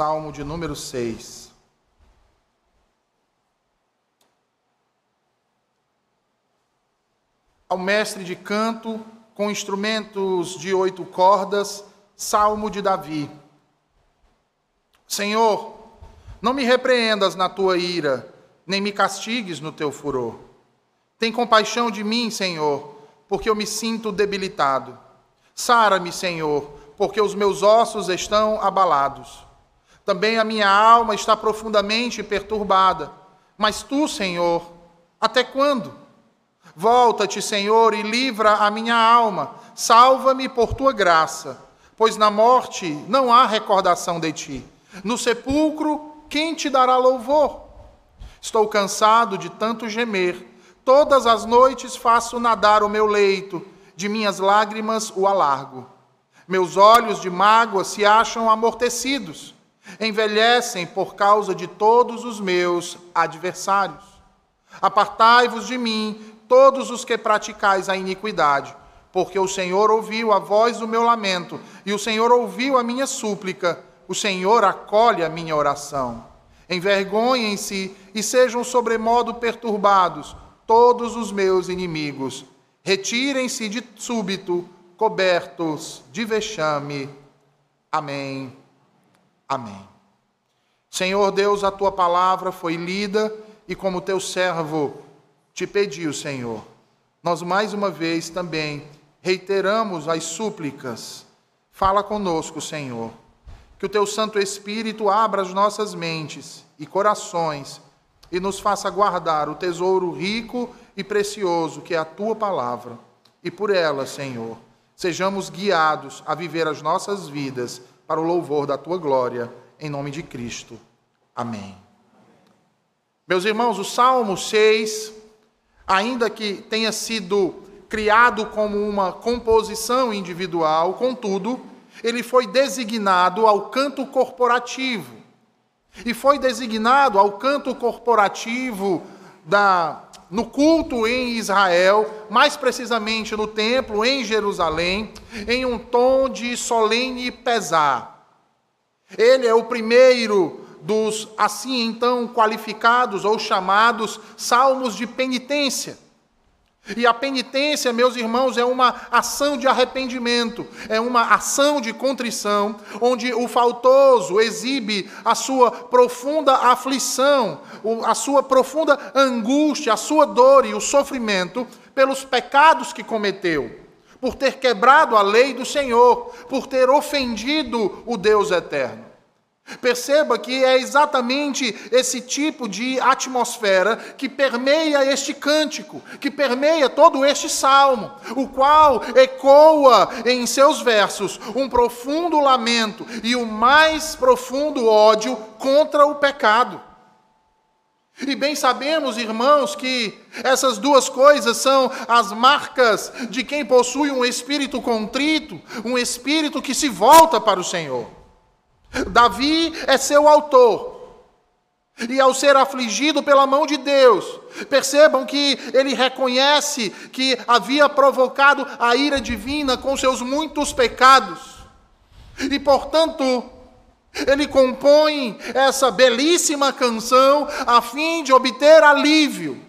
Salmo de número 6. Ao mestre de canto, com instrumentos de oito cordas, Salmo de Davi. Senhor, não me repreendas na tua ira, nem me castigues no teu furor. Tem compaixão de mim, Senhor, porque eu me sinto debilitado. Sara-me, Senhor, porque os meus ossos estão abalados. Também a minha alma está profundamente perturbada. Mas tu, Senhor, até quando? Volta-te, Senhor, e livra a minha alma. Salva-me por tua graça, pois na morte não há recordação de ti. No sepulcro, quem te dará louvor? Estou cansado de tanto gemer. Todas as noites faço nadar o meu leito, de minhas lágrimas o alargo. Meus olhos de mágoa se acham amortecidos envelhecem por causa de todos os meus adversários. Apartai-vos de mim, todos os que praticais a iniquidade, porque o Senhor ouviu a voz do meu lamento, e o Senhor ouviu a minha súplica, o Senhor acolhe a minha oração. Envergonhem-se e sejam sobremodo perturbados todos os meus inimigos. Retirem-se de súbito, cobertos de vexame. Amém. Amém. Senhor Deus, a tua palavra foi lida e como teu servo te pediu, Senhor, nós mais uma vez também reiteramos as súplicas. Fala conosco, Senhor. Que o teu Santo Espírito abra as nossas mentes e corações e nos faça guardar o tesouro rico e precioso que é a tua palavra. E por ela, Senhor, sejamos guiados a viver as nossas vidas para o louvor da tua glória, em nome de Cristo. Amém. Meus irmãos, o Salmo 6, ainda que tenha sido criado como uma composição individual, contudo, ele foi designado ao canto corporativo. E foi designado ao canto corporativo da no culto em Israel, mais precisamente no templo em Jerusalém, em um tom de solene pesar. Ele é o primeiro dos assim então qualificados ou chamados salmos de penitência. E a penitência, meus irmãos, é uma ação de arrependimento, é uma ação de contrição, onde o faltoso exibe a sua profunda aflição, a sua profunda angústia, a sua dor e o sofrimento pelos pecados que cometeu, por ter quebrado a lei do Senhor, por ter ofendido o Deus eterno. Perceba que é exatamente esse tipo de atmosfera que permeia este cântico, que permeia todo este salmo, o qual ecoa em seus versos um profundo lamento e o mais profundo ódio contra o pecado. E bem sabemos, irmãos, que essas duas coisas são as marcas de quem possui um espírito contrito, um espírito que se volta para o Senhor. Davi é seu autor. E ao ser afligido pela mão de Deus, percebam que ele reconhece que havia provocado a ira divina com seus muitos pecados. E, portanto, ele compõe essa belíssima canção a fim de obter alívio.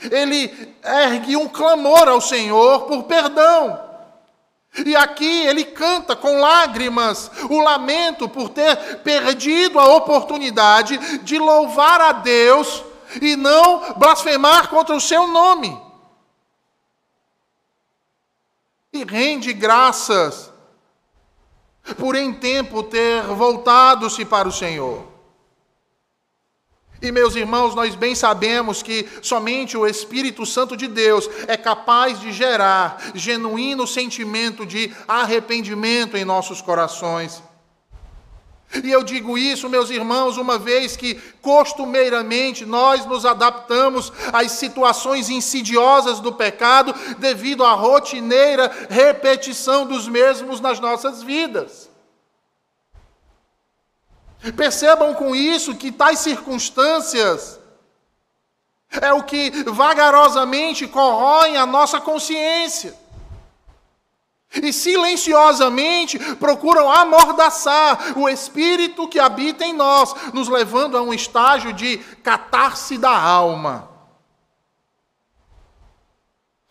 Ele ergue um clamor ao Senhor por perdão. E aqui ele canta com lágrimas o lamento por ter perdido a oportunidade de louvar a Deus e não blasfemar contra o seu nome. E rende graças por em tempo ter voltado-se para o Senhor. E, meus irmãos, nós bem sabemos que somente o Espírito Santo de Deus é capaz de gerar genuíno sentimento de arrependimento em nossos corações. E eu digo isso, meus irmãos, uma vez que costumeiramente nós nos adaptamos às situações insidiosas do pecado devido à rotineira repetição dos mesmos nas nossas vidas. Percebam com isso que tais circunstâncias é o que vagarosamente corroem a nossa consciência. e silenciosamente procuram amordaçar o espírito que habita em nós, nos levando a um estágio de catarse da alma.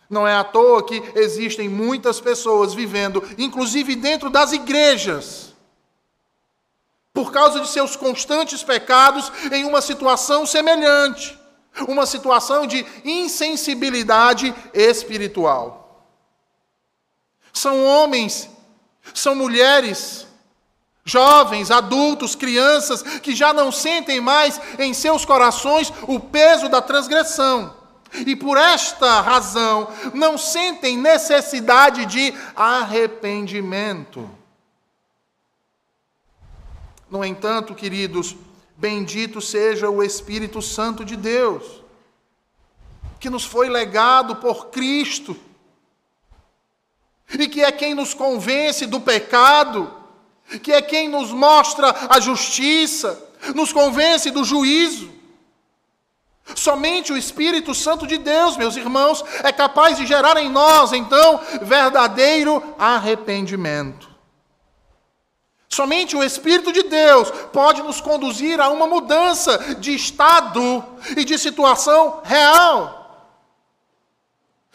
Não é à toa que existem muitas pessoas vivendo, inclusive dentro das igrejas, por causa de seus constantes pecados, em uma situação semelhante, uma situação de insensibilidade espiritual. São homens, são mulheres, jovens, adultos, crianças que já não sentem mais em seus corações o peso da transgressão. E por esta razão não sentem necessidade de arrependimento. No entanto, queridos, bendito seja o Espírito Santo de Deus, que nos foi legado por Cristo e que é quem nos convence do pecado, que é quem nos mostra a justiça, nos convence do juízo. Somente o Espírito Santo de Deus, meus irmãos, é capaz de gerar em nós, então, verdadeiro arrependimento. Somente o Espírito de Deus pode nos conduzir a uma mudança de estado e de situação real.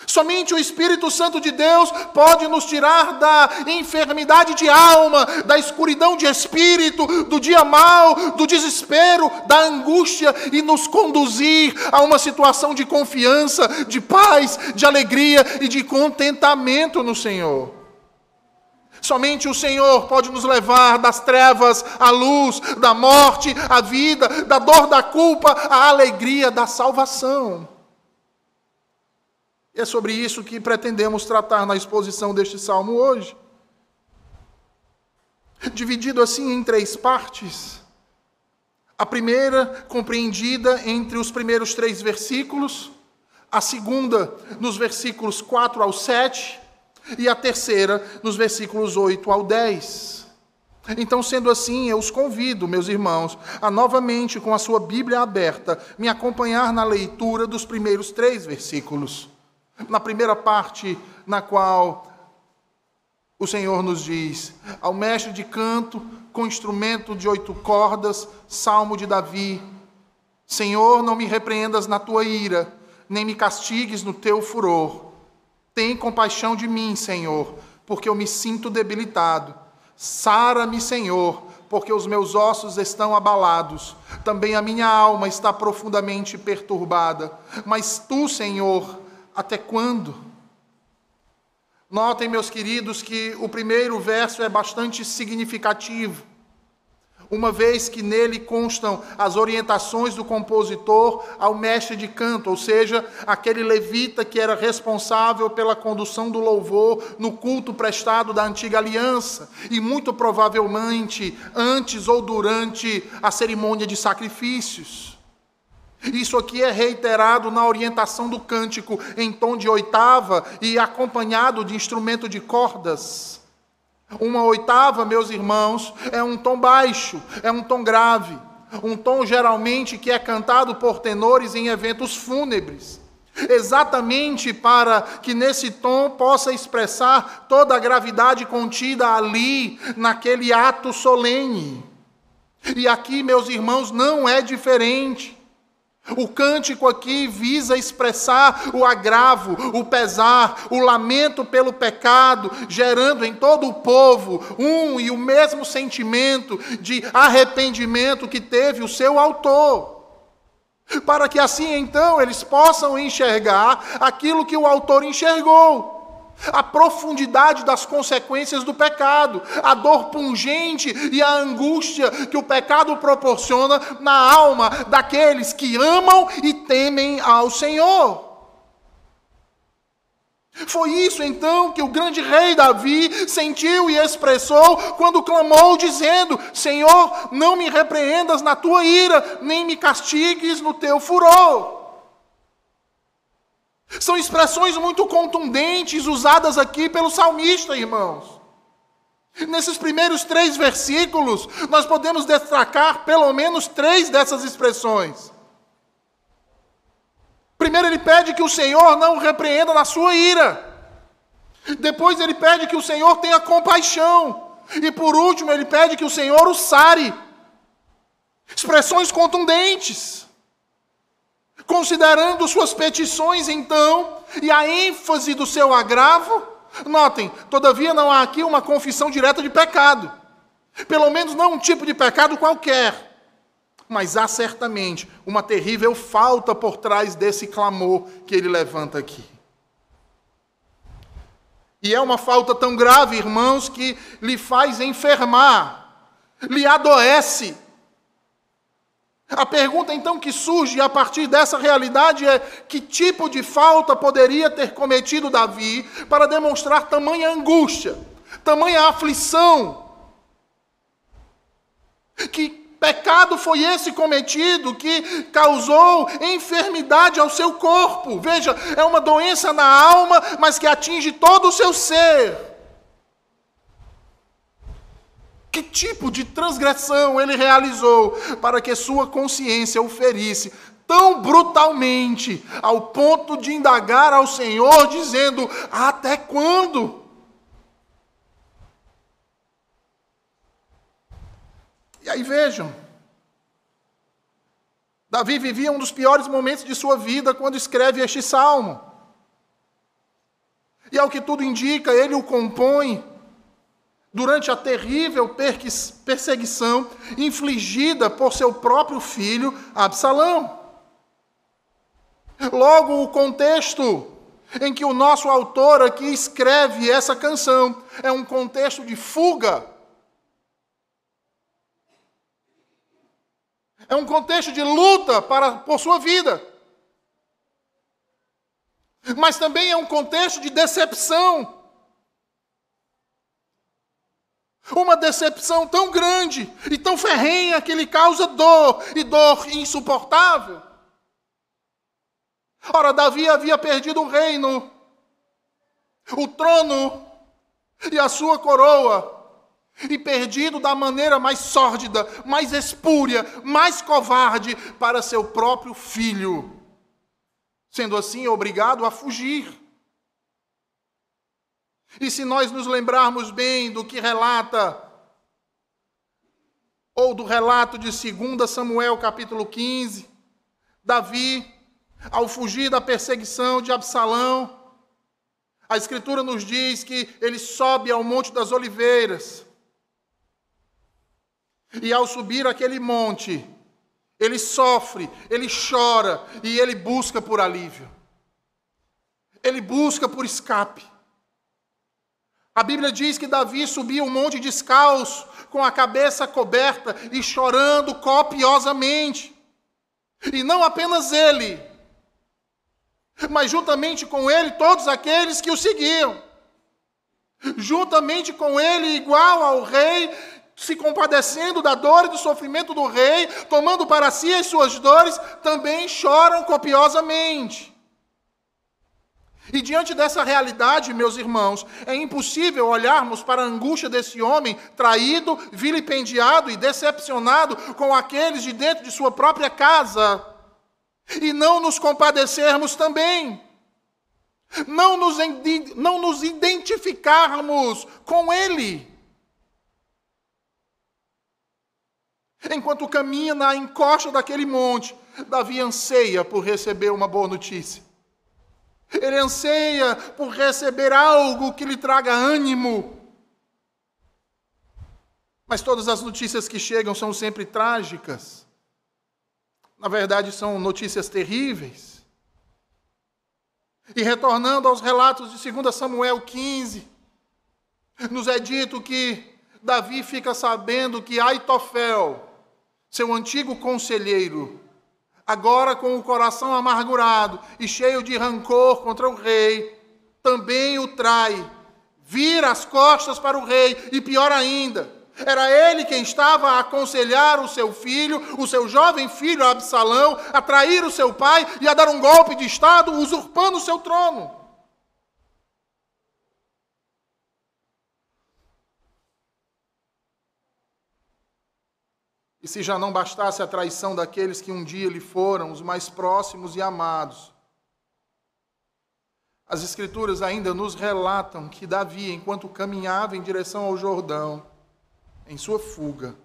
Somente o Espírito Santo de Deus pode nos tirar da enfermidade de alma, da escuridão de espírito, do dia mau, do desespero, da angústia e nos conduzir a uma situação de confiança, de paz, de alegria e de contentamento no Senhor. Somente o Senhor pode nos levar das trevas à luz, da morte à vida, da dor da culpa à alegria da salvação. É sobre isso que pretendemos tratar na exposição deste salmo hoje. Dividido assim em três partes. A primeira, compreendida entre os primeiros três versículos, a segunda, nos versículos 4 ao 7, e a terceira, nos versículos 8 ao 10. Então, sendo assim, eu os convido, meus irmãos, a novamente, com a sua Bíblia aberta, me acompanhar na leitura dos primeiros três versículos. Na primeira parte, na qual o Senhor nos diz: Ao mestre de canto, com instrumento de oito cordas, salmo de Davi: Senhor, não me repreendas na tua ira, nem me castigues no teu furor. Tem compaixão de mim, Senhor, porque eu me sinto debilitado. Sara-me, Senhor, porque os meus ossos estão abalados. Também a minha alma está profundamente perturbada. Mas tu, Senhor, até quando? Notem, meus queridos, que o primeiro verso é bastante significativo, uma vez que nele constam as orientações do compositor ao mestre de canto, ou seja, aquele levita que era responsável pela condução do louvor no culto prestado da antiga aliança, e muito provavelmente antes ou durante a cerimônia de sacrifícios. Isso aqui é reiterado na orientação do cântico em tom de oitava e acompanhado de instrumento de cordas. Uma oitava, meus irmãos, é um tom baixo, é um tom grave, um tom geralmente que é cantado por tenores em eventos fúnebres. Exatamente para que nesse tom possa expressar toda a gravidade contida ali, naquele ato solene. E aqui, meus irmãos, não é diferente. O cântico aqui visa expressar o agravo, o pesar, o lamento pelo pecado, gerando em todo o povo um e o mesmo sentimento de arrependimento que teve o seu autor. Para que assim então eles possam enxergar aquilo que o autor enxergou a profundidade das consequências do pecado, a dor pungente e a angústia que o pecado proporciona na alma daqueles que amam e temem ao Senhor. Foi isso então que o grande rei Davi sentiu e expressou quando clamou, dizendo: Senhor, não me repreendas na tua ira, nem me castigues no teu furor. São expressões muito contundentes usadas aqui pelo salmista, irmãos. Nesses primeiros três versículos, nós podemos destacar pelo menos três dessas expressões. Primeiro, ele pede que o Senhor não o repreenda na sua ira. Depois ele pede que o Senhor tenha compaixão. E por último, ele pede que o Senhor o sare. Expressões contundentes. Considerando suas petições, então, e a ênfase do seu agravo, notem, todavia não há aqui uma confissão direta de pecado. Pelo menos não um tipo de pecado qualquer. Mas há certamente uma terrível falta por trás desse clamor que ele levanta aqui. E é uma falta tão grave, irmãos, que lhe faz enfermar, lhe adoece. A pergunta então que surge a partir dessa realidade é: que tipo de falta poderia ter cometido Davi para demonstrar tamanha angústia, tamanha aflição? Que pecado foi esse cometido que causou enfermidade ao seu corpo. Veja, é uma doença na alma, mas que atinge todo o seu ser. Que tipo de transgressão ele realizou para que sua consciência o ferisse tão brutalmente, ao ponto de indagar ao Senhor, dizendo: Até quando? E aí vejam, Davi vivia um dos piores momentos de sua vida quando escreve este salmo. E ao que tudo indica, ele o compõe durante a terrível perseguição infligida por seu próprio filho Absalão. Logo, o contexto em que o nosso autor aqui escreve essa canção é um contexto de fuga É um contexto de luta para, por sua vida. Mas também é um contexto de decepção. Uma decepção tão grande e tão ferrenha que lhe causa dor e dor insuportável. Ora, Davi havia perdido o reino, o trono e a sua coroa e perdido da maneira mais sórdida, mais espúria, mais covarde para seu próprio filho, sendo assim obrigado a fugir. E se nós nos lembrarmos bem do que relata, ou do relato de 2 Samuel capítulo 15, Davi, ao fugir da perseguição de Absalão, a Escritura nos diz que ele sobe ao Monte das Oliveiras, e ao subir aquele monte, ele sofre, ele chora e ele busca por alívio. Ele busca por escape. A Bíblia diz que Davi subia um monte descalço, com a cabeça coberta e chorando copiosamente. E não apenas ele, mas juntamente com ele todos aqueles que o seguiam. Juntamente com ele, igual ao rei, se compadecendo da dor e do sofrimento do rei, tomando para si as suas dores, também choram copiosamente. E diante dessa realidade, meus irmãos, é impossível olharmos para a angústia desse homem traído, vilipendiado e decepcionado com aqueles de dentro de sua própria casa e não nos compadecermos também. Não nos, não nos identificarmos com ele. Enquanto caminha na encosta daquele monte, Davi anseia por receber uma boa notícia. Ele anseia por receber algo que lhe traga ânimo. Mas todas as notícias que chegam são sempre trágicas. Na verdade, são notícias terríveis. E retornando aos relatos de 2 Samuel 15, nos é dito que Davi fica sabendo que Aitofel, seu antigo conselheiro, agora com o coração amargurado e cheio de rancor contra o rei, também o trai, vira as costas para o rei e pior ainda, era ele quem estava a aconselhar o seu filho, o seu jovem filho Absalão, a trair o seu pai e a dar um golpe de Estado, usurpando o seu trono. E se já não bastasse a traição daqueles que um dia lhe foram os mais próximos e amados, As Escrituras ainda nos relatam que Davi, enquanto caminhava em direção ao Jordão, em sua fuga,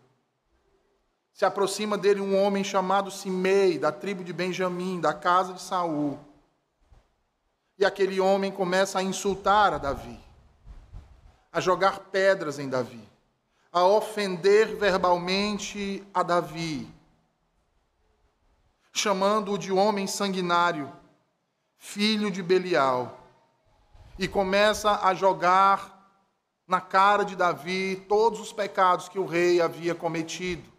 se aproxima dele um homem chamado Simei, da tribo de Benjamim, da casa de Saul. E aquele homem começa a insultar a Davi, a jogar pedras em Davi, a ofender verbalmente a Davi, chamando-o de homem sanguinário, filho de Belial, e começa a jogar na cara de Davi todos os pecados que o rei havia cometido.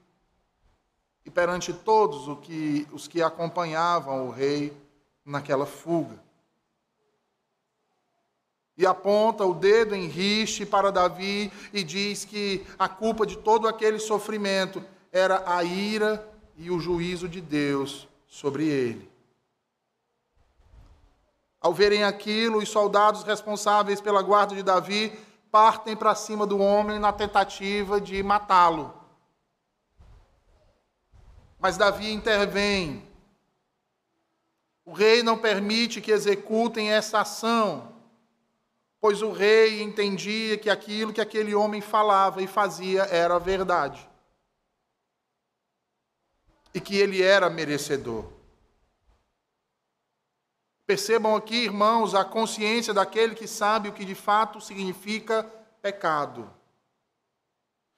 E perante todos os que, os que acompanhavam o rei naquela fuga. E aponta o dedo em riste para Davi e diz que a culpa de todo aquele sofrimento era a ira e o juízo de Deus sobre ele. Ao verem aquilo, os soldados responsáveis pela guarda de Davi partem para cima do homem na tentativa de matá-lo. Mas Davi intervém. O rei não permite que executem essa ação, pois o rei entendia que aquilo que aquele homem falava e fazia era verdade. E que ele era merecedor. Percebam aqui, irmãos, a consciência daquele que sabe o que de fato significa pecado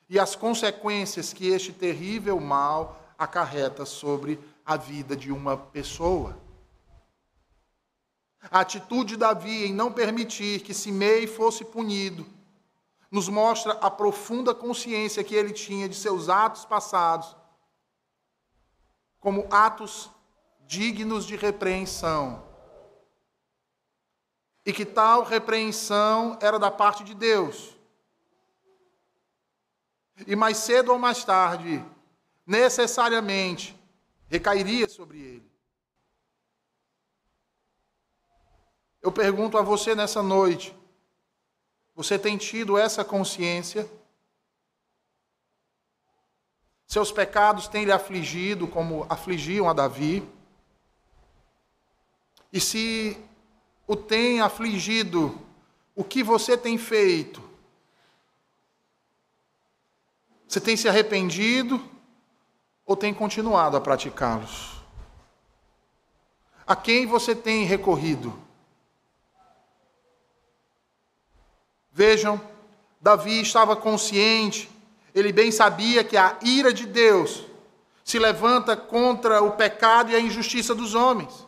e as consequências que este terrível mal acarreta sobre a vida de uma pessoa. A atitude de Davi em não permitir que Simei fosse punido nos mostra a profunda consciência que ele tinha de seus atos passados como atos dignos de repreensão e que tal repreensão era da parte de Deus. E mais cedo ou mais tarde, necessariamente, recairia sobre ele. Eu pergunto a você nessa noite: você tem tido essa consciência? Seus pecados têm lhe afligido como afligiam a Davi? E se o tem afligido, o que você tem feito? Você tem se arrependido ou tem continuado a praticá-los? A quem você tem recorrido? Vejam, Davi estava consciente, ele bem sabia que a ira de Deus se levanta contra o pecado e a injustiça dos homens.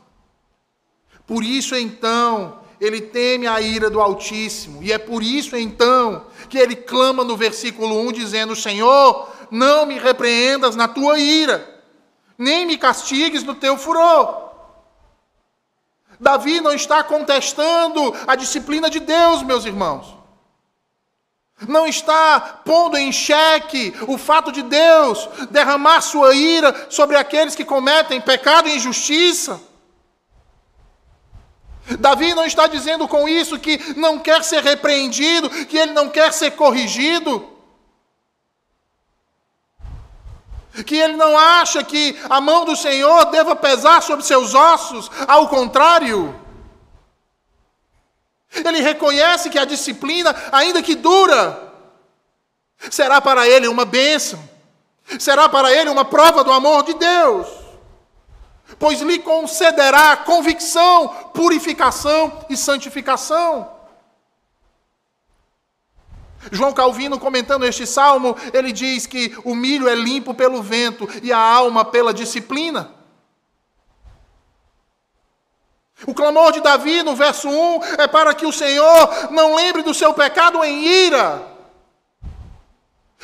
Por isso então ele teme a ira do Altíssimo, e é por isso então que ele clama no versículo 1 dizendo: Senhor, não me repreendas na tua ira, nem me castigues no teu furor. Davi não está contestando a disciplina de Deus, meus irmãos. Não está pondo em xeque o fato de Deus derramar sua ira sobre aqueles que cometem pecado e injustiça. Davi não está dizendo com isso que não quer ser repreendido, que ele não quer ser corrigido. Que ele não acha que a mão do Senhor deva pesar sobre seus ossos, ao contrário. Ele reconhece que a disciplina, ainda que dura, será para ele uma bênção, será para ele uma prova do amor de Deus pois lhe concederá convicção, purificação e santificação. João Calvino, comentando este salmo, ele diz que o milho é limpo pelo vento e a alma pela disciplina. O clamor de Davi no verso 1 é para que o Senhor não lembre do seu pecado em ira,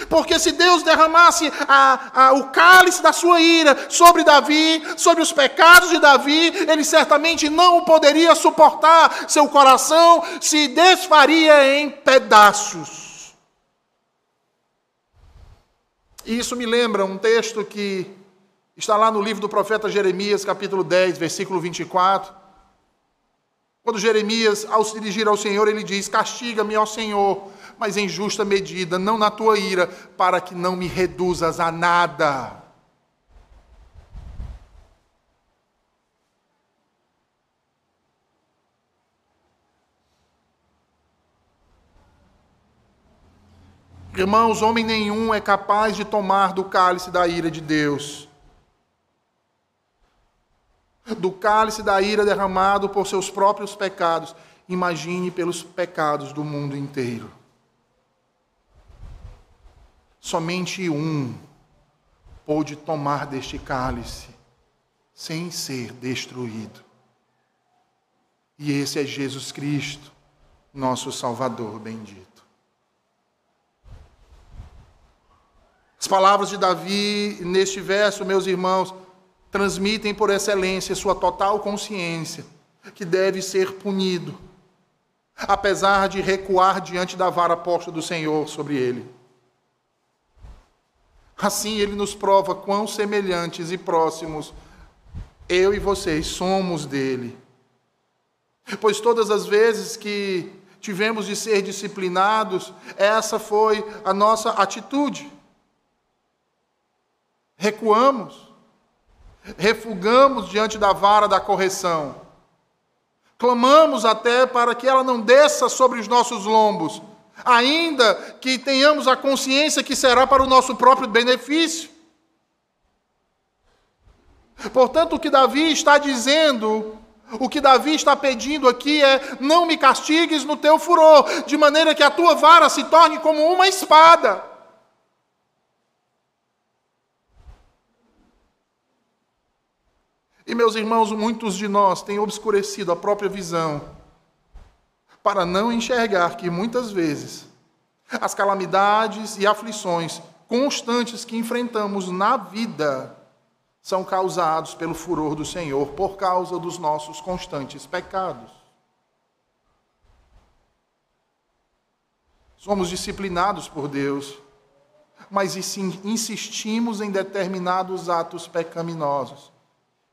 porque se Deus derramasse a, a, o cálice da sua ira sobre Davi, sobre os pecados de Davi, ele certamente não poderia suportar, seu coração se desfaria em pedaços. E isso me lembra um texto que está lá no livro do profeta Jeremias, capítulo 10, versículo 24. Quando Jeremias, ao se dirigir ao Senhor, ele diz: Castiga-me, ó Senhor, mas em justa medida, não na tua ira, para que não me reduzas a nada. Irmãos, homem nenhum é capaz de tomar do cálice da ira de Deus. Do cálice da ira derramado por seus próprios pecados. Imagine pelos pecados do mundo inteiro. Somente um pôde tomar deste cálice sem ser destruído. E esse é Jesus Cristo, nosso Salvador bendito. As palavras de Davi neste verso, meus irmãos, transmitem por excelência sua total consciência que deve ser punido, apesar de recuar diante da vara posta do Senhor sobre ele. Assim ele nos prova quão semelhantes e próximos eu e vocês somos dele. Pois todas as vezes que tivemos de ser disciplinados, essa foi a nossa atitude. Recuamos, refugamos diante da vara da correção, clamamos até para que ela não desça sobre os nossos lombos ainda que tenhamos a consciência que será para o nosso próprio benefício. Portanto, o que Davi está dizendo, o que Davi está pedindo aqui é: não me castigues no teu furor, de maneira que a tua vara se torne como uma espada. E meus irmãos, muitos de nós têm obscurecido a própria visão para não enxergar que muitas vezes as calamidades e aflições constantes que enfrentamos na vida são causados pelo furor do Senhor por causa dos nossos constantes pecados. Somos disciplinados por Deus, mas insistimos em determinados atos pecaminosos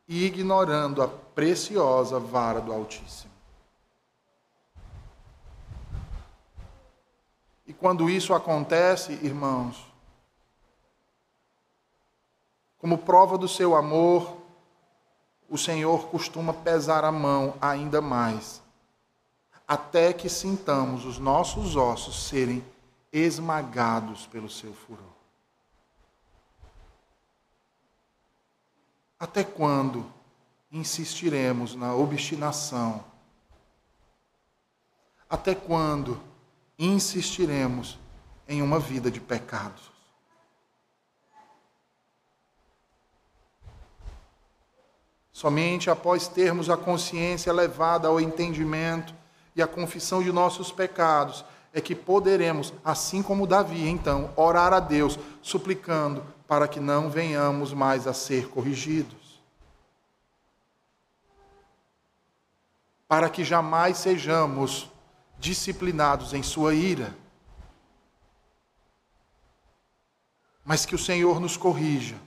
e ignorando a preciosa vara do Altíssimo. E quando isso acontece, irmãos, como prova do seu amor, o Senhor costuma pesar a mão ainda mais, até que sintamos os nossos ossos serem esmagados pelo seu furor. Até quando insistiremos na obstinação? Até quando insistiremos em uma vida de pecados. Somente após termos a consciência levada ao entendimento e a confissão de nossos pecados é que poderemos, assim como Davi, então, orar a Deus, suplicando para que não venhamos mais a ser corrigidos. Para que jamais sejamos disciplinados em sua ira. Mas que o Senhor nos corrija,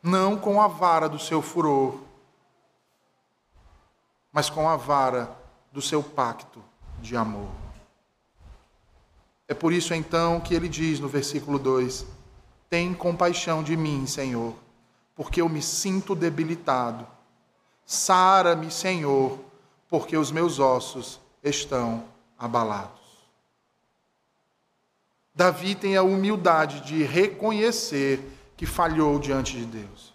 não com a vara do seu furor, mas com a vara do seu pacto de amor. É por isso então que ele diz no versículo 2: Tem compaixão de mim, Senhor, porque eu me sinto debilitado. Sara-me, Senhor, porque os meus ossos estão abalados. Davi tem a humildade de reconhecer que falhou diante de Deus.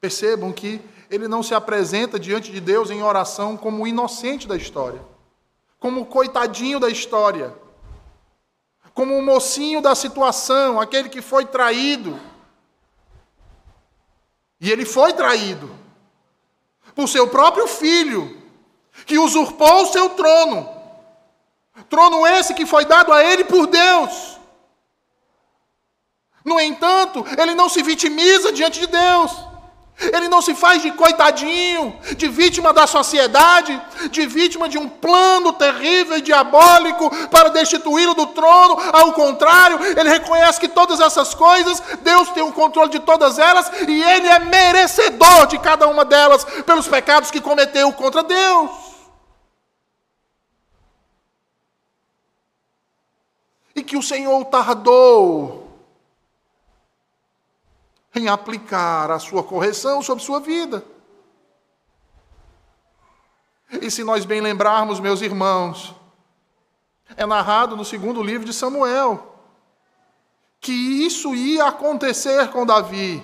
Percebam que ele não se apresenta diante de Deus em oração como o inocente da história, como o coitadinho da história, como o mocinho da situação, aquele que foi traído. E ele foi traído por seu próprio filho, que usurpou o seu trono. Trono esse que foi dado a ele por Deus. No entanto, ele não se vitimiza diante de Deus. Ele não se faz de coitadinho, de vítima da sociedade, de vítima de um plano terrível e diabólico para destituí-lo do trono. Ao contrário, ele reconhece que todas essas coisas, Deus tem o controle de todas elas e ele é merecedor de cada uma delas pelos pecados que cometeu contra Deus. E que o Senhor tardou em aplicar a sua correção sobre sua vida. E se nós bem lembrarmos, meus irmãos, É narrado no segundo livro de Samuel que isso ia acontecer com Davi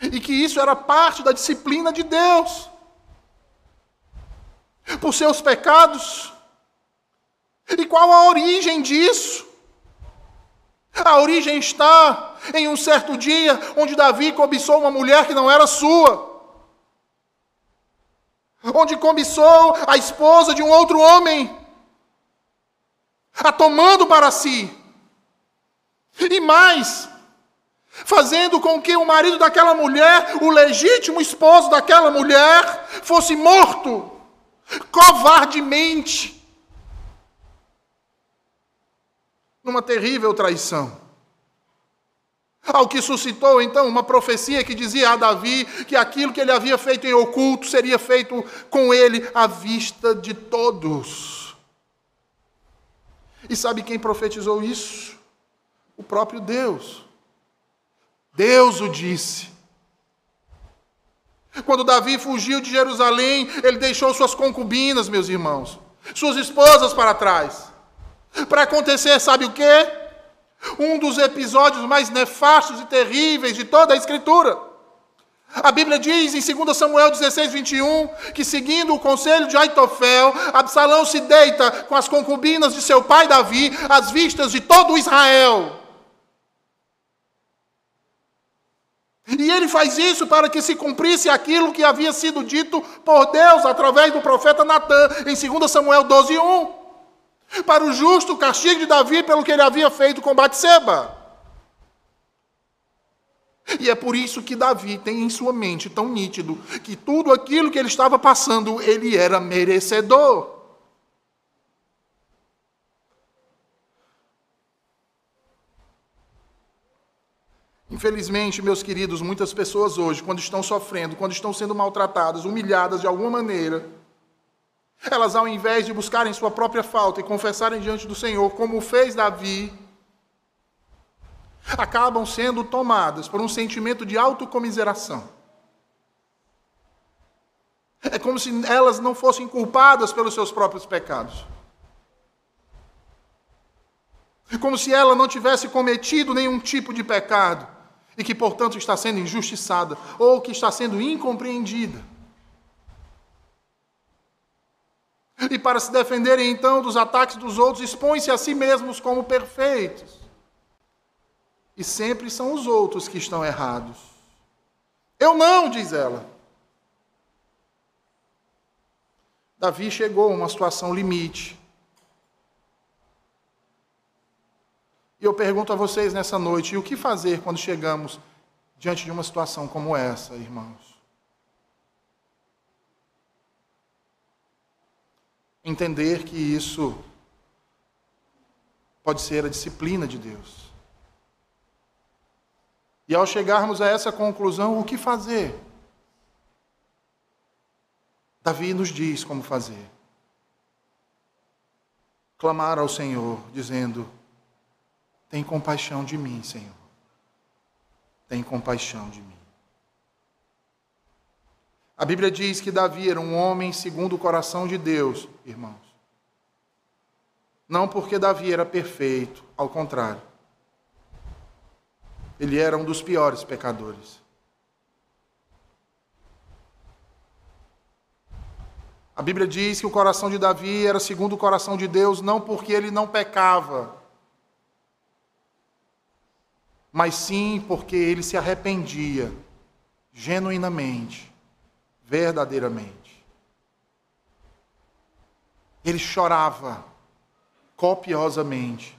e que isso era parte da disciplina de Deus. Por seus pecados. E qual a origem disso? A origem está em um certo dia onde Davi cobiçou uma mulher que não era sua. Onde cobiçou a esposa de um outro homem, a tomando para si. E mais, fazendo com que o marido daquela mulher, o legítimo esposo daquela mulher, fosse morto covardemente numa terrível traição. Ao que suscitou então uma profecia que dizia a Davi que aquilo que ele havia feito em oculto seria feito com ele à vista de todos. E sabe quem profetizou isso? O próprio Deus. Deus o disse. Quando Davi fugiu de Jerusalém, ele deixou suas concubinas, meus irmãos, suas esposas para trás. Para acontecer, sabe o quê? Um dos episódios mais nefastos e terríveis de toda a Escritura. A Bíblia diz em 2 Samuel 16, 21, que seguindo o conselho de Aitofel, Absalão se deita com as concubinas de seu pai Davi, às vistas de todo Israel. E ele faz isso para que se cumprisse aquilo que havia sido dito por Deus através do profeta Natã, em 2 Samuel 12, 1 para o justo castigo de Davi pelo que ele havia feito com Batseba. E é por isso que Davi tem em sua mente tão nítido que tudo aquilo que ele estava passando, ele era merecedor. Infelizmente, meus queridos, muitas pessoas hoje, quando estão sofrendo, quando estão sendo maltratadas, humilhadas de alguma maneira, elas, ao invés de buscarem sua própria falta e confessarem diante do Senhor, como fez Davi, acabam sendo tomadas por um sentimento de autocomiseração. É como se elas não fossem culpadas pelos seus próprios pecados. É como se ela não tivesse cometido nenhum tipo de pecado e que, portanto, está sendo injustiçada ou que está sendo incompreendida. E para se defenderem então dos ataques dos outros, expõem-se a si mesmos como perfeitos. E sempre são os outros que estão errados. Eu não, diz ela. Davi chegou a uma situação limite. E eu pergunto a vocês nessa noite: e o que fazer quando chegamos diante de uma situação como essa, irmãos? Entender que isso pode ser a disciplina de Deus. E ao chegarmos a essa conclusão, o que fazer? Davi nos diz como fazer. Clamar ao Senhor, dizendo: Tem compaixão de mim, Senhor. Tem compaixão de mim. A Bíblia diz que Davi era um homem segundo o coração de Deus, irmãos. Não porque Davi era perfeito, ao contrário. Ele era um dos piores pecadores. A Bíblia diz que o coração de Davi era segundo o coração de Deus, não porque ele não pecava, mas sim porque ele se arrependia genuinamente verdadeiramente. Ele chorava copiosamente,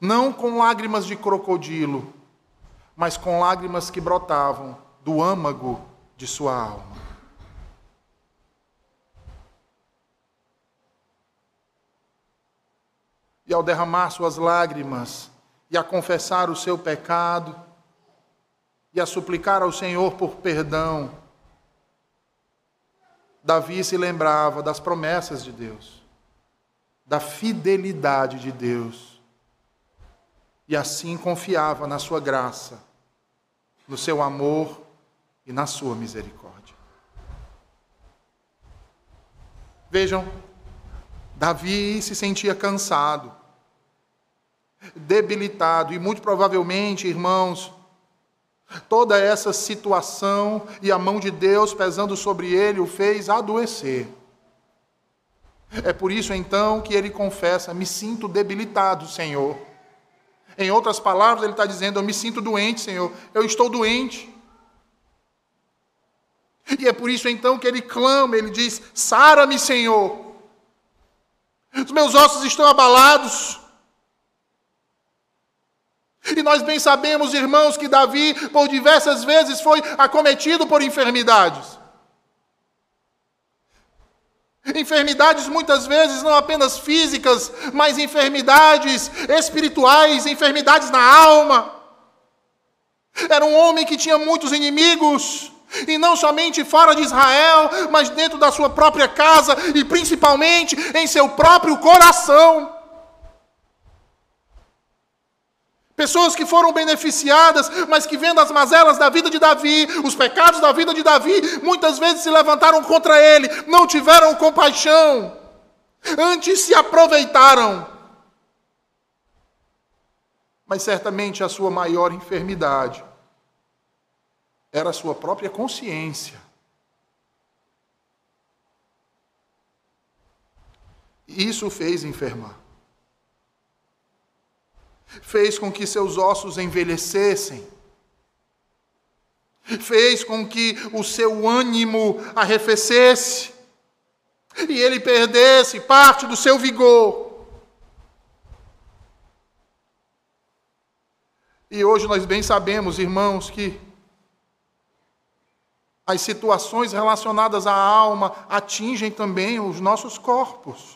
não com lágrimas de crocodilo, mas com lágrimas que brotavam do âmago de sua alma. E ao derramar suas lágrimas e a confessar o seu pecado e a suplicar ao Senhor por perdão, Davi se lembrava das promessas de Deus, da fidelidade de Deus, e assim confiava na sua graça, no seu amor e na sua misericórdia. Vejam, Davi se sentia cansado, debilitado, e muito provavelmente, irmãos, toda essa situação e a mão de Deus pesando sobre ele o fez adoecer. É por isso então que ele confessa: Me sinto debilitado, Senhor. Em outras palavras, ele está dizendo: Eu me sinto doente, Senhor. Eu estou doente. E é por isso então que ele clama, ele diz: Sara-me, Senhor. Os meus ossos estão abalados. E nós bem sabemos, irmãos, que Davi, por diversas vezes, foi acometido por enfermidades. Enfermidades muitas vezes não apenas físicas, mas enfermidades espirituais, enfermidades na alma. Era um homem que tinha muitos inimigos, e não somente fora de Israel, mas dentro da sua própria casa e principalmente em seu próprio coração. Pessoas que foram beneficiadas, mas que vendo as mazelas da vida de Davi, os pecados da vida de Davi, muitas vezes se levantaram contra ele, não tiveram compaixão, antes se aproveitaram. Mas certamente a sua maior enfermidade era a sua própria consciência. Isso o fez enfermar fez com que seus ossos envelhecessem, fez com que o seu ânimo arrefecesse e ele perdesse parte do seu vigor. E hoje nós bem sabemos, irmãos, que as situações relacionadas à alma atingem também os nossos corpos.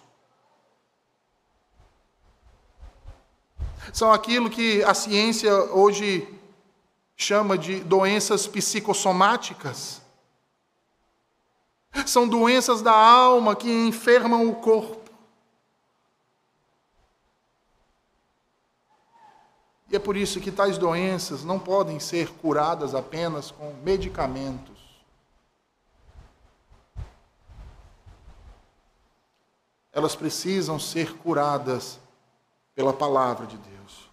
São aquilo que a ciência hoje chama de doenças psicossomáticas. São doenças da alma que enfermam o corpo. E é por isso que tais doenças não podem ser curadas apenas com medicamentos. Elas precisam ser curadas pela palavra de Deus.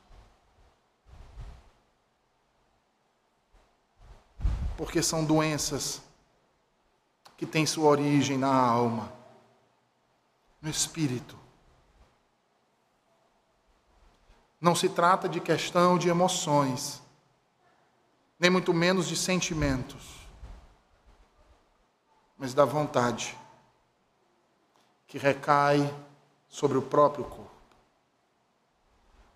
Porque são doenças que têm sua origem na alma, no espírito. Não se trata de questão de emoções, nem muito menos de sentimentos, mas da vontade que recai sobre o próprio corpo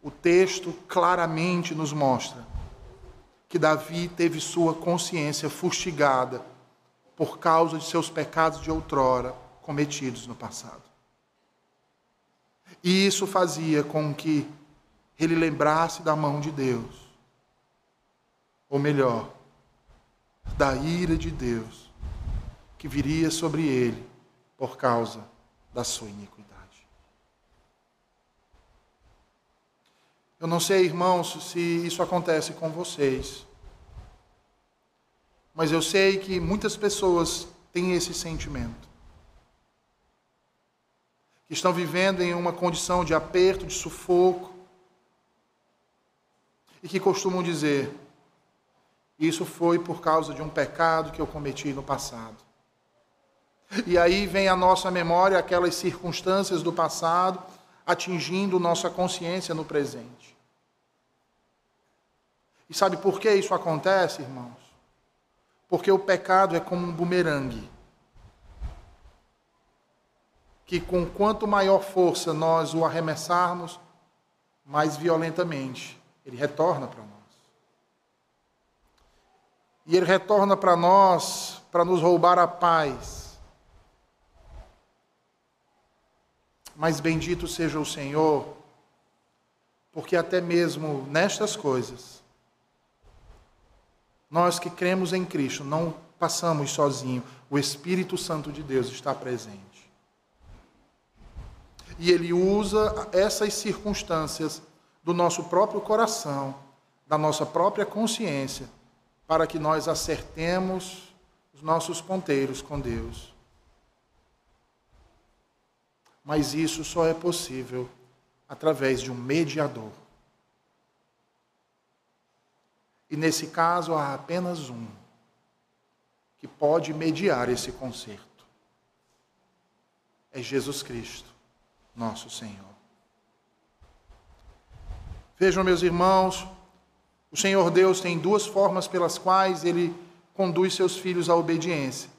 o texto claramente nos mostra que Davi teve sua consciência fustigada por causa de seus pecados de outrora cometidos no passado. E isso fazia com que ele lembrasse da mão de Deus, ou melhor, da ira de Deus que viria sobre ele por causa da sua iniquidade. Eu não sei, irmãos, se isso acontece com vocês. Mas eu sei que muitas pessoas têm esse sentimento. Que estão vivendo em uma condição de aperto, de sufoco. E que costumam dizer: Isso foi por causa de um pecado que eu cometi no passado. E aí vem à nossa memória aquelas circunstâncias do passado atingindo nossa consciência no presente. E sabe por que isso acontece, irmãos? Porque o pecado é como um bumerangue. Que com quanto maior força nós o arremessarmos, mais violentamente ele retorna para nós. E ele retorna para nós para nos roubar a paz. Mas bendito seja o Senhor, porque até mesmo nestas coisas, nós que cremos em Cristo não passamos sozinhos. O Espírito Santo de Deus está presente. E ele usa essas circunstâncias do nosso próprio coração, da nossa própria consciência, para que nós acertemos os nossos ponteiros com Deus. Mas isso só é possível através de um mediador, E nesse caso há apenas um que pode mediar esse conserto. É Jesus Cristo, nosso Senhor. Vejam, meus irmãos, o Senhor Deus tem duas formas pelas quais ele conduz seus filhos à obediência.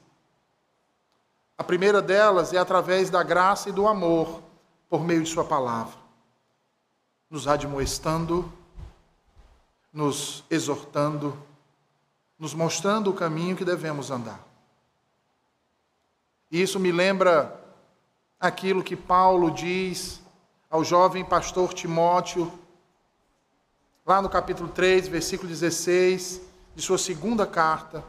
A primeira delas é através da graça e do amor, por meio de Sua palavra, nos admoestando, nos exortando, nos mostrando o caminho que devemos andar. E isso me lembra aquilo que Paulo diz ao jovem pastor Timóteo, lá no capítulo 3, versículo 16, de sua segunda carta,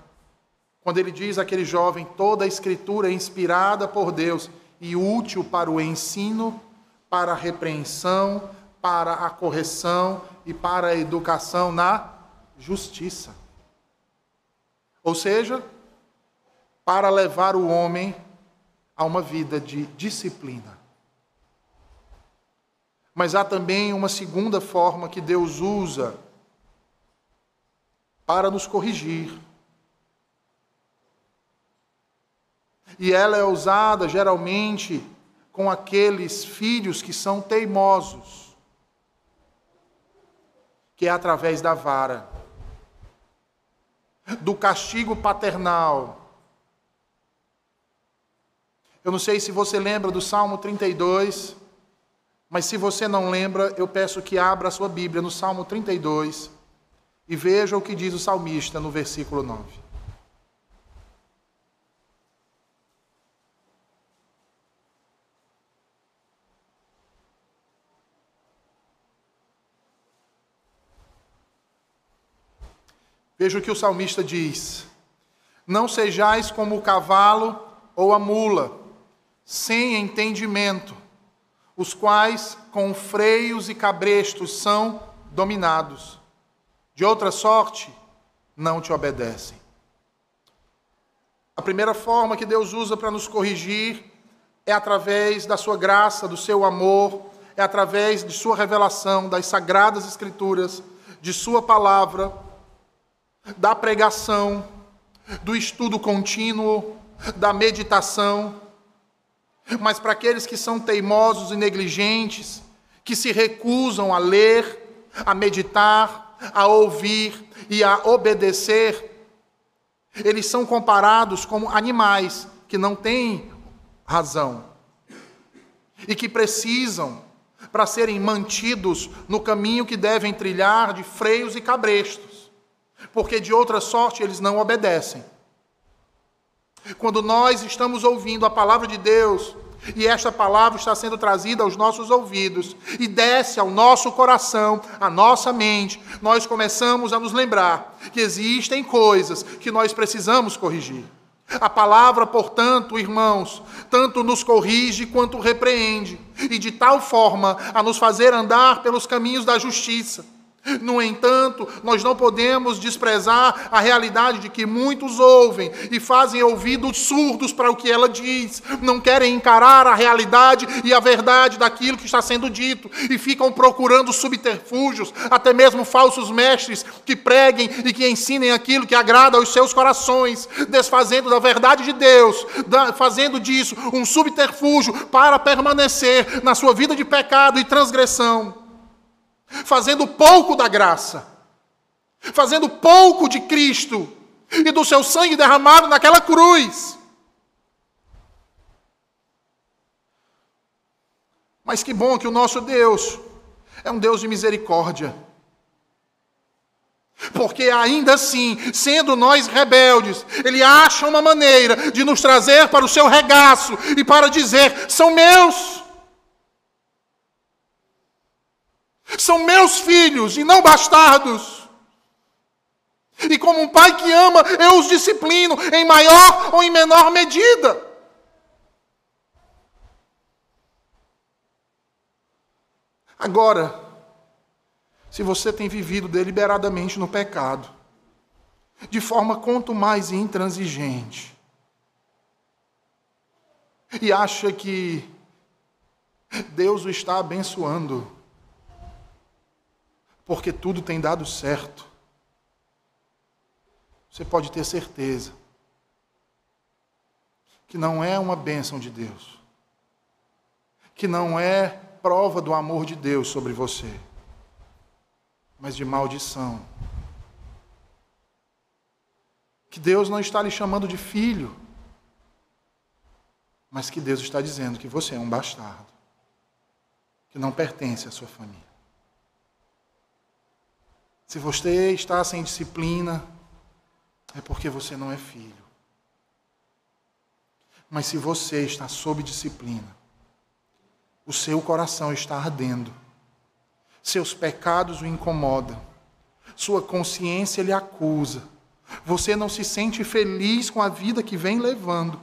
quando ele diz àquele jovem: toda a escritura é inspirada por Deus e útil para o ensino, para a repreensão, para a correção e para a educação na justiça. Ou seja, para levar o homem a uma vida de disciplina. Mas há também uma segunda forma que Deus usa para nos corrigir E ela é usada geralmente com aqueles filhos que são teimosos, que é através da vara, do castigo paternal. Eu não sei se você lembra do Salmo 32, mas se você não lembra, eu peço que abra a sua Bíblia no Salmo 32 e veja o que diz o salmista no versículo 9. Veja o que o salmista diz: Não sejais como o cavalo ou a mula, sem entendimento, os quais com freios e cabrestos são dominados. De outra sorte, não te obedecem. A primeira forma que Deus usa para nos corrigir é através da sua graça, do seu amor, é através de sua revelação, das sagradas escrituras, de sua palavra da pregação, do estudo contínuo, da meditação. Mas para aqueles que são teimosos e negligentes, que se recusam a ler, a meditar, a ouvir e a obedecer, eles são comparados como animais que não têm razão e que precisam, para serem mantidos no caminho que devem trilhar, de freios e cabrestos porque de outra sorte eles não obedecem. Quando nós estamos ouvindo a palavra de Deus, e esta palavra está sendo trazida aos nossos ouvidos e desce ao nosso coração, à nossa mente, nós começamos a nos lembrar que existem coisas que nós precisamos corrigir. A palavra, portanto, irmãos, tanto nos corrige quanto repreende, e de tal forma a nos fazer andar pelos caminhos da justiça no entanto, nós não podemos desprezar a realidade de que muitos ouvem e fazem ouvidos surdos para o que ela diz, não querem encarar a realidade e a verdade daquilo que está sendo dito e ficam procurando subterfúgios, até mesmo falsos mestres que preguem e que ensinem aquilo que agrada aos seus corações, desfazendo da verdade de Deus, fazendo disso um subterfúgio para permanecer na sua vida de pecado e transgressão fazendo pouco da graça, fazendo pouco de Cristo e do seu sangue derramado naquela cruz. Mas que bom que o nosso Deus é um Deus de misericórdia. Porque ainda assim, sendo nós rebeldes, Ele acha uma maneira de nos trazer para o seu regaço e para dizer: são meus. São meus filhos e não bastardos. E como um pai que ama, eu os disciplino em maior ou em menor medida. Agora, se você tem vivido deliberadamente no pecado, de forma quanto mais intransigente, e acha que Deus o está abençoando, porque tudo tem dado certo. você pode ter certeza que não é uma bênção de Deus, que não é prova do amor de Deus sobre você, mas de maldição. Que Deus não está lhe chamando de filho, mas que Deus está dizendo que você é um bastardo, que não pertence à sua família. Se você está sem disciplina, é porque você não é filho. Mas se você está sob disciplina, o seu coração está ardendo, seus pecados o incomodam, sua consciência lhe acusa, você não se sente feliz com a vida que vem levando,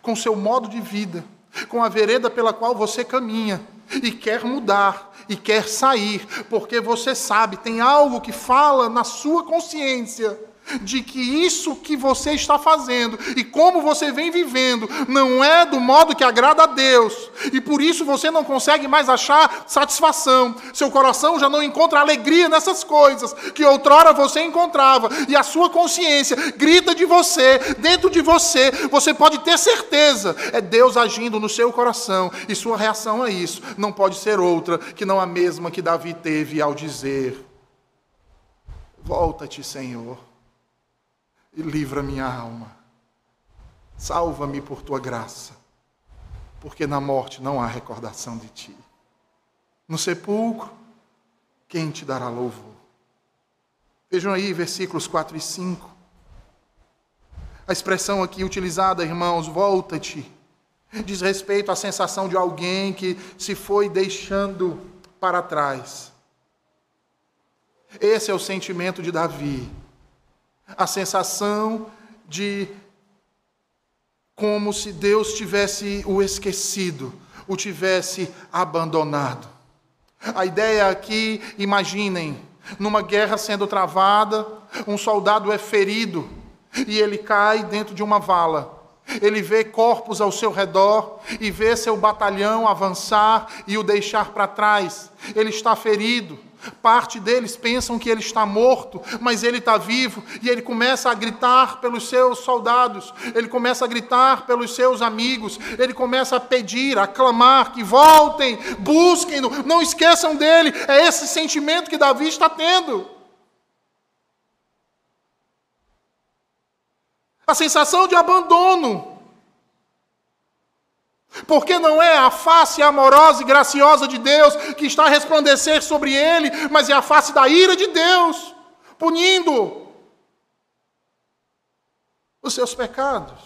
com seu modo de vida, com a vereda pela qual você caminha e quer mudar e quer sair, porque você sabe, tem algo que fala na sua consciência de que isso que você está fazendo e como você vem vivendo não é do modo que agrada a Deus, e por isso você não consegue mais achar satisfação. Seu coração já não encontra alegria nessas coisas que outrora você encontrava, e a sua consciência grita de você, dentro de você, você pode ter certeza, é Deus agindo no seu coração, e sua reação a isso não pode ser outra que não a mesma que Davi teve ao dizer: Volta-te, Senhor e livra minha alma. Salva-me por tua graça, porque na morte não há recordação de ti. No sepulcro, quem te dará louvor? Vejam aí versículos 4 e 5. A expressão aqui utilizada, irmãos, volta-te, diz respeito à sensação de alguém que se foi deixando para trás. Esse é o sentimento de Davi a sensação de como se Deus tivesse o esquecido, o tivesse abandonado. A ideia aqui, imaginem, numa guerra sendo travada, um soldado é ferido e ele cai dentro de uma vala. Ele vê corpos ao seu redor e vê seu batalhão avançar e o deixar para trás. Ele está ferido. Parte deles pensam que ele está morto, mas ele está vivo, e ele começa a gritar pelos seus soldados, ele começa a gritar pelos seus amigos, ele começa a pedir, a clamar que voltem, busquem-no, não esqueçam dele. É esse sentimento que Davi está tendo. A sensação de abandono. Porque não é a face amorosa e graciosa de Deus que está a resplandecer sobre ele, mas é a face da ira de Deus, punindo os seus pecados.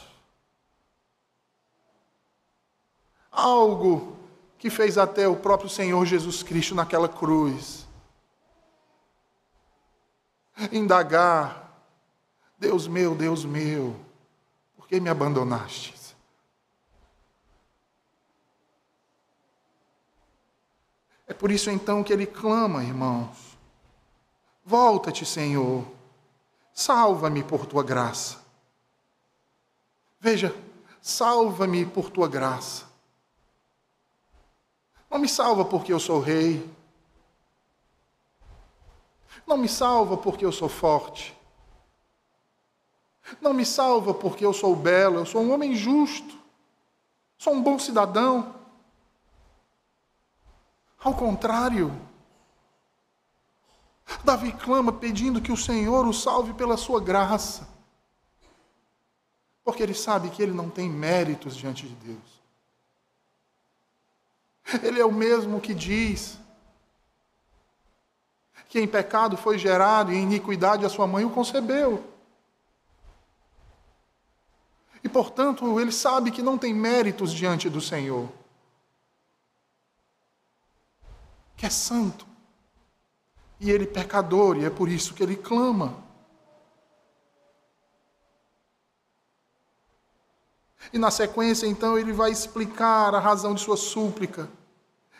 Algo que fez até o próprio Senhor Jesus Cristo naquela cruz. Indagar, Deus meu, Deus meu, por que me abandonaste? É por isso então que ele clama, irmãos: Volta-te, Senhor, salva-me por tua graça. Veja, salva-me por tua graça. Não me salva porque eu sou rei. Não me salva porque eu sou forte. Não me salva porque eu sou belo, eu sou um homem justo. Sou um bom cidadão. Ao contrário, Davi clama pedindo que o Senhor o salve pela sua graça, porque ele sabe que ele não tem méritos diante de Deus. Ele é o mesmo que diz que em pecado foi gerado e em iniquidade a sua mãe o concebeu. E portanto, ele sabe que não tem méritos diante do Senhor. Que é santo. E ele pecador, e é por isso que ele clama. E na sequência, então, ele vai explicar a razão de sua súplica.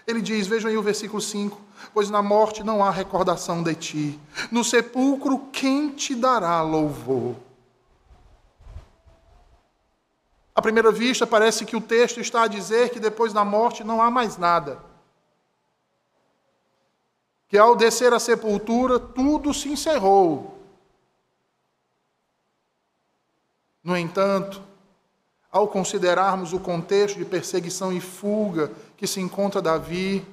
Ele diz, vejam aí o versículo 5: Pois na morte não há recordação de ti, no sepulcro quem te dará louvor? À primeira vista, parece que o texto está a dizer que depois da morte não há mais nada que ao descer a sepultura tudo se encerrou. No entanto, ao considerarmos o contexto de perseguição e fuga que se encontra Davi,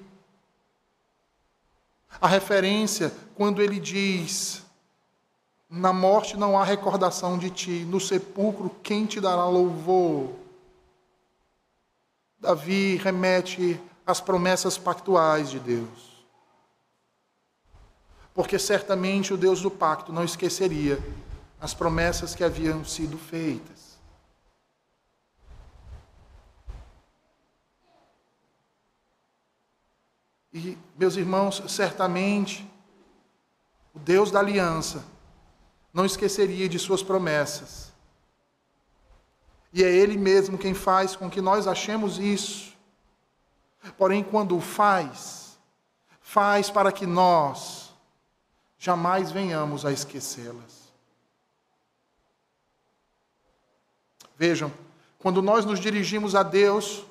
a referência quando ele diz: Na morte não há recordação de ti, no sepulcro quem te dará louvor? Davi remete às promessas pactuais de Deus. Porque certamente o Deus do pacto não esqueceria as promessas que haviam sido feitas. E, meus irmãos, certamente o Deus da aliança não esqueceria de suas promessas. E é Ele mesmo quem faz com que nós achemos isso. Porém, quando o faz, faz para que nós jamais venhamos a esquecê-las. Vejam, quando nós nos dirigimos a Deus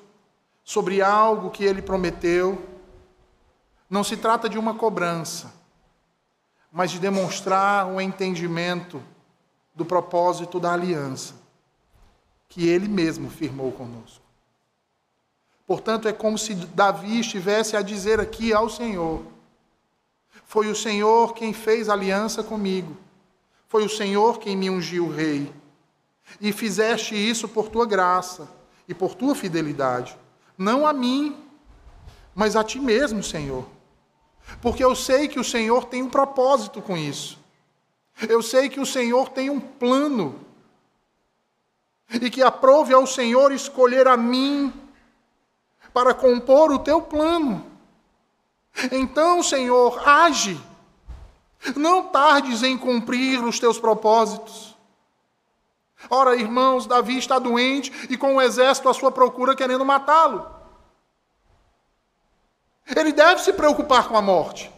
sobre algo que Ele prometeu, não se trata de uma cobrança, mas de demonstrar um entendimento do propósito da aliança que ele mesmo firmou conosco. Portanto, é como se Davi estivesse a dizer aqui ao Senhor: Foi o Senhor quem fez aliança comigo, foi o Senhor quem me ungiu rei, e fizeste isso por tua graça e por tua fidelidade, não a mim, mas a ti mesmo, Senhor. Porque eu sei que o Senhor tem um propósito com isso. Eu sei que o Senhor tem um plano. E que aprove ao Senhor escolher a mim para compor o teu plano. Então, Senhor, age. Não tardes em cumprir os teus propósitos. Ora, irmãos, Davi está doente e com o exército à sua procura querendo matá-lo. Ele deve se preocupar com a morte.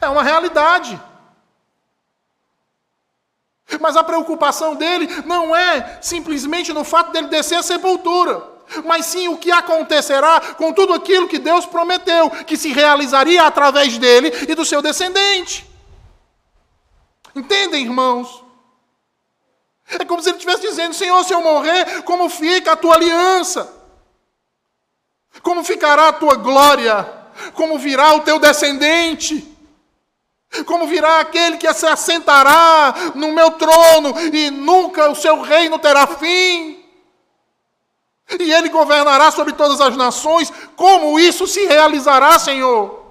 É uma realidade. Mas a preocupação dele não é simplesmente no fato dele descer a sepultura, mas sim o que acontecerá com tudo aquilo que Deus prometeu, que se realizaria através dele e do seu descendente. Entendem, irmãos? É como se ele estivesse dizendo: Senhor, se eu morrer, como fica a tua aliança? Como ficará a tua glória? Como virá o teu descendente? Como virá aquele que se assentará no meu trono e nunca o seu reino terá fim? E ele governará sobre todas as nações. Como isso se realizará, Senhor?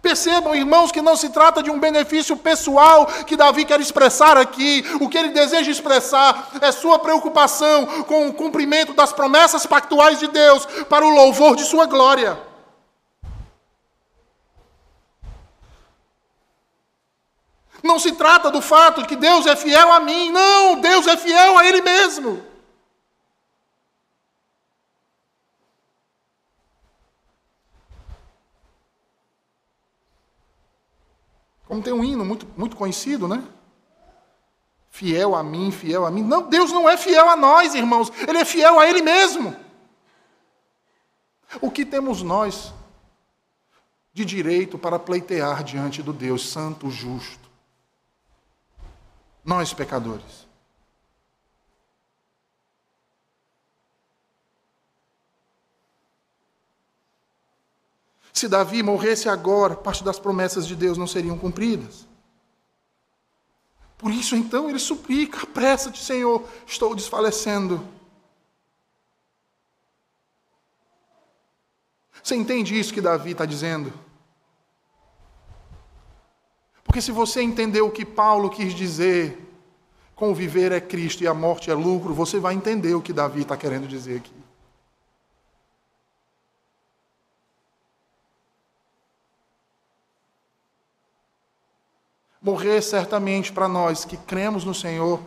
Percebam, irmãos, que não se trata de um benefício pessoal que Davi quer expressar aqui. O que ele deseja expressar é sua preocupação com o cumprimento das promessas pactuais de Deus para o louvor de sua glória. Não se trata do fato de que Deus é fiel a mim. Não, Deus é fiel a Ele mesmo. Como tem um hino muito, muito conhecido, né? Fiel a mim, fiel a mim. Não, Deus não é fiel a nós, irmãos. Ele é fiel a Ele mesmo. O que temos nós de direito para pleitear diante do Deus Santo, Justo? Nós, pecadores. Se Davi morresse agora, parte das promessas de Deus não seriam cumpridas. Por isso, então, ele suplica: apressa-te, Senhor, estou desfalecendo. Você entende isso que Davi está dizendo? Porque se você entender o que Paulo quis dizer, com viver é Cristo e a morte é lucro, você vai entender o que Davi está querendo dizer aqui. Morrer certamente para nós que cremos no Senhor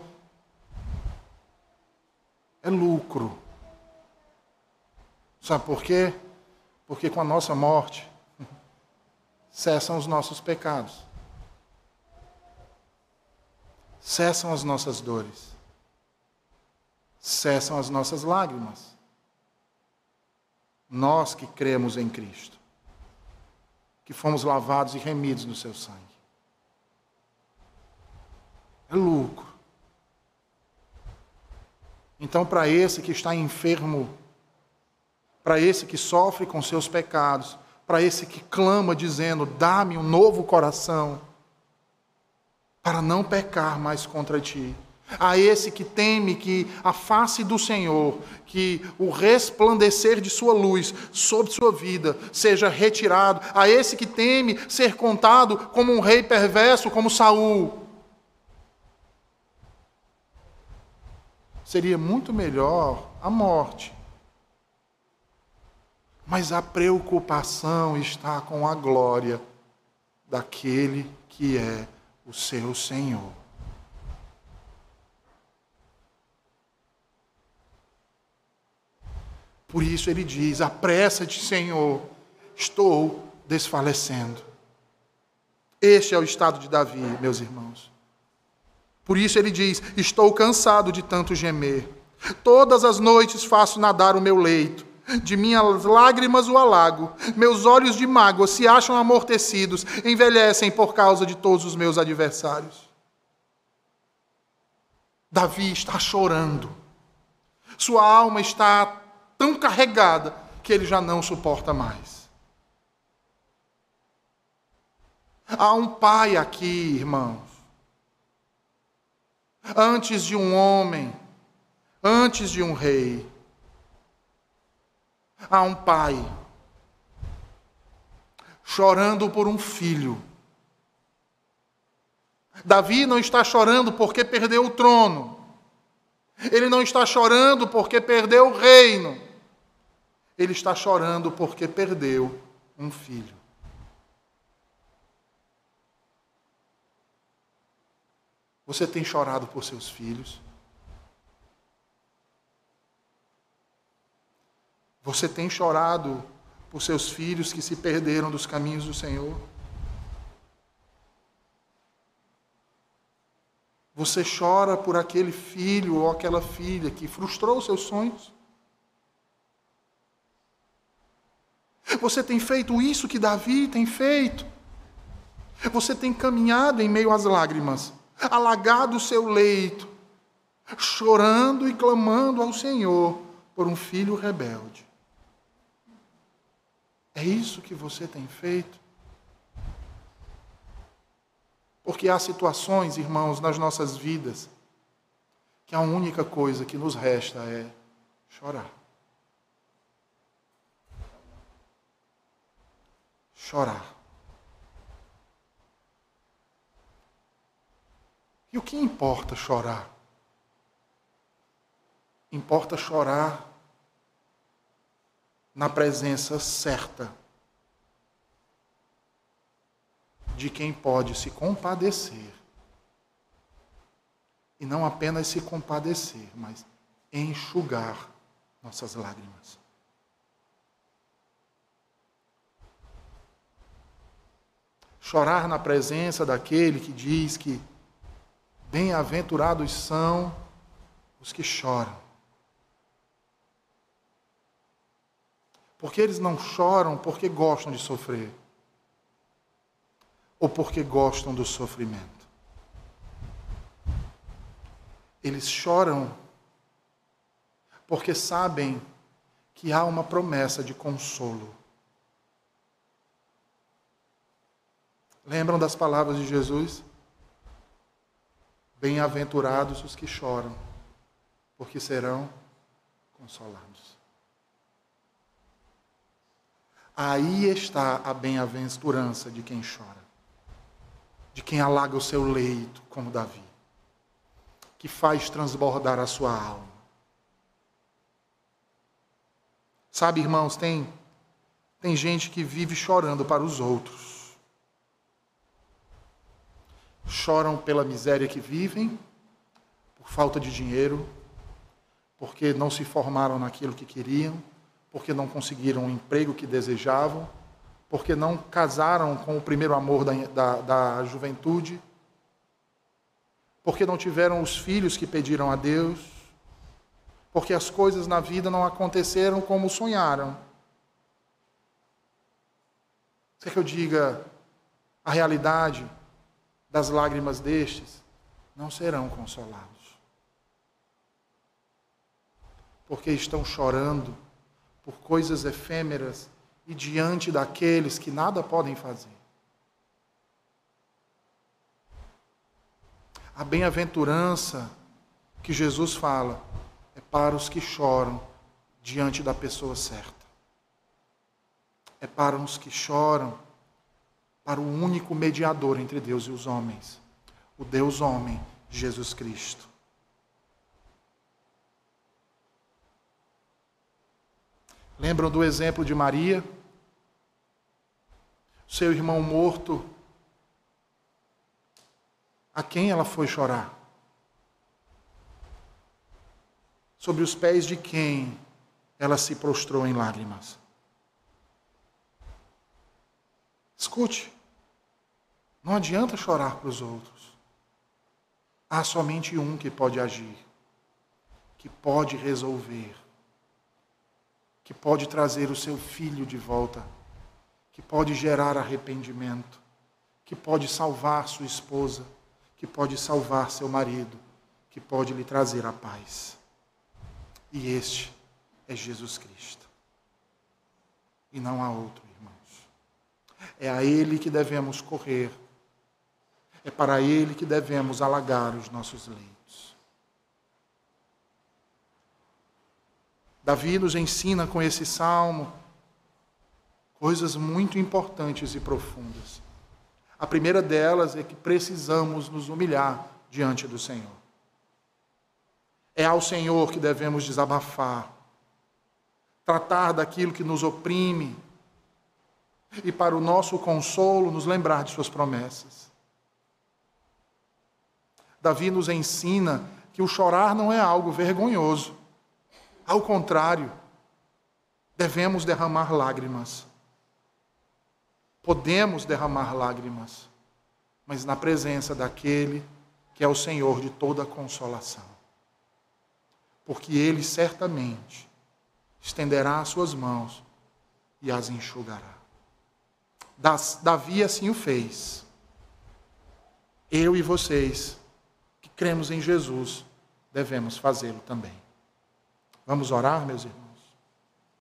é lucro. Sabe por quê? Porque com a nossa morte cessam os nossos pecados, cessam as nossas dores, cessam as nossas lágrimas. Nós que cremos em Cristo, que fomos lavados e remidos no seu sangue. É lucro. Então, para esse que está enfermo, para esse que sofre com seus pecados, para esse que clama dizendo: dá-me um novo coração, para não pecar mais contra ti. A esse que teme que a face do Senhor, que o resplandecer de sua luz sobre sua vida seja retirado, a esse que teme ser contado como um rei perverso, como Saul. Seria muito melhor a morte mas a preocupação está com a glória daquele que é o seu Senhor. Por isso ele diz: apressa-te, Senhor, estou desfalecendo. Este é o estado de Davi, meus irmãos. Por isso ele diz: estou cansado de tanto gemer. Todas as noites faço nadar o meu leito de minhas lágrimas o alago, meus olhos de mágoa se acham amortecidos, envelhecem por causa de todos os meus adversários. Davi está chorando, sua alma está tão carregada que ele já não suporta mais. Há um pai aqui, irmãos. Antes de um homem, antes de um rei, a um pai chorando por um filho. Davi não está chorando porque perdeu o trono. Ele não está chorando porque perdeu o reino. Ele está chorando porque perdeu um filho. Você tem chorado por seus filhos? Você tem chorado por seus filhos que se perderam dos caminhos do Senhor? Você chora por aquele filho ou aquela filha que frustrou seus sonhos? Você tem feito isso que Davi tem feito? Você tem caminhado em meio às lágrimas, alagado o seu leito, chorando e clamando ao Senhor por um filho rebelde. É isso que você tem feito? Porque há situações, irmãos, nas nossas vidas, que a única coisa que nos resta é chorar. Chorar. E o que importa chorar? Importa chorar na presença certa de quem pode se compadecer. E não apenas se compadecer, mas enxugar nossas lágrimas. Chorar na presença daquele que diz que bem-aventurados são os que choram Porque eles não choram porque gostam de sofrer, ou porque gostam do sofrimento. Eles choram porque sabem que há uma promessa de consolo. Lembram das palavras de Jesus? Bem-aventurados os que choram, porque serão consolados. Aí está a bem-aventurança de quem chora, de quem alaga o seu leito, como Davi, que faz transbordar a sua alma. Sabe, irmãos, tem, tem gente que vive chorando para os outros. Choram pela miséria que vivem, por falta de dinheiro, porque não se formaram naquilo que queriam porque não conseguiram o emprego que desejavam, porque não casaram com o primeiro amor da, da, da juventude, porque não tiveram os filhos que pediram a Deus, porque as coisas na vida não aconteceram como sonharam. Quer que eu diga a realidade das lágrimas destes? Não serão consolados. porque estão chorando por coisas efêmeras e diante daqueles que nada podem fazer. A bem-aventurança que Jesus fala é para os que choram diante da pessoa certa. É para os que choram para o único mediador entre Deus e os homens, o Deus homem, Jesus Cristo. Lembram do exemplo de Maria? Seu irmão morto, a quem ela foi chorar? Sobre os pés de quem ela se prostrou em lágrimas? Escute, não adianta chorar para os outros. Há somente um que pode agir, que pode resolver que pode trazer o seu filho de volta, que pode gerar arrependimento, que pode salvar sua esposa, que pode salvar seu marido, que pode lhe trazer a paz. E este é Jesus Cristo. E não há outro, irmãos. É a Ele que devemos correr. É para Ele que devemos alagar os nossos leitos. Davi nos ensina com esse salmo coisas muito importantes e profundas. A primeira delas é que precisamos nos humilhar diante do Senhor. É ao Senhor que devemos desabafar, tratar daquilo que nos oprime e, para o nosso consolo, nos lembrar de Suas promessas. Davi nos ensina que o chorar não é algo vergonhoso. Ao contrário, devemos derramar lágrimas. Podemos derramar lágrimas, mas na presença daquele que é o Senhor de toda consolação. Porque ele certamente estenderá as suas mãos e as enxugará. Davi assim o fez. Eu e vocês, cremos em Jesus, devemos fazê-lo também. Vamos orar, meus irmãos?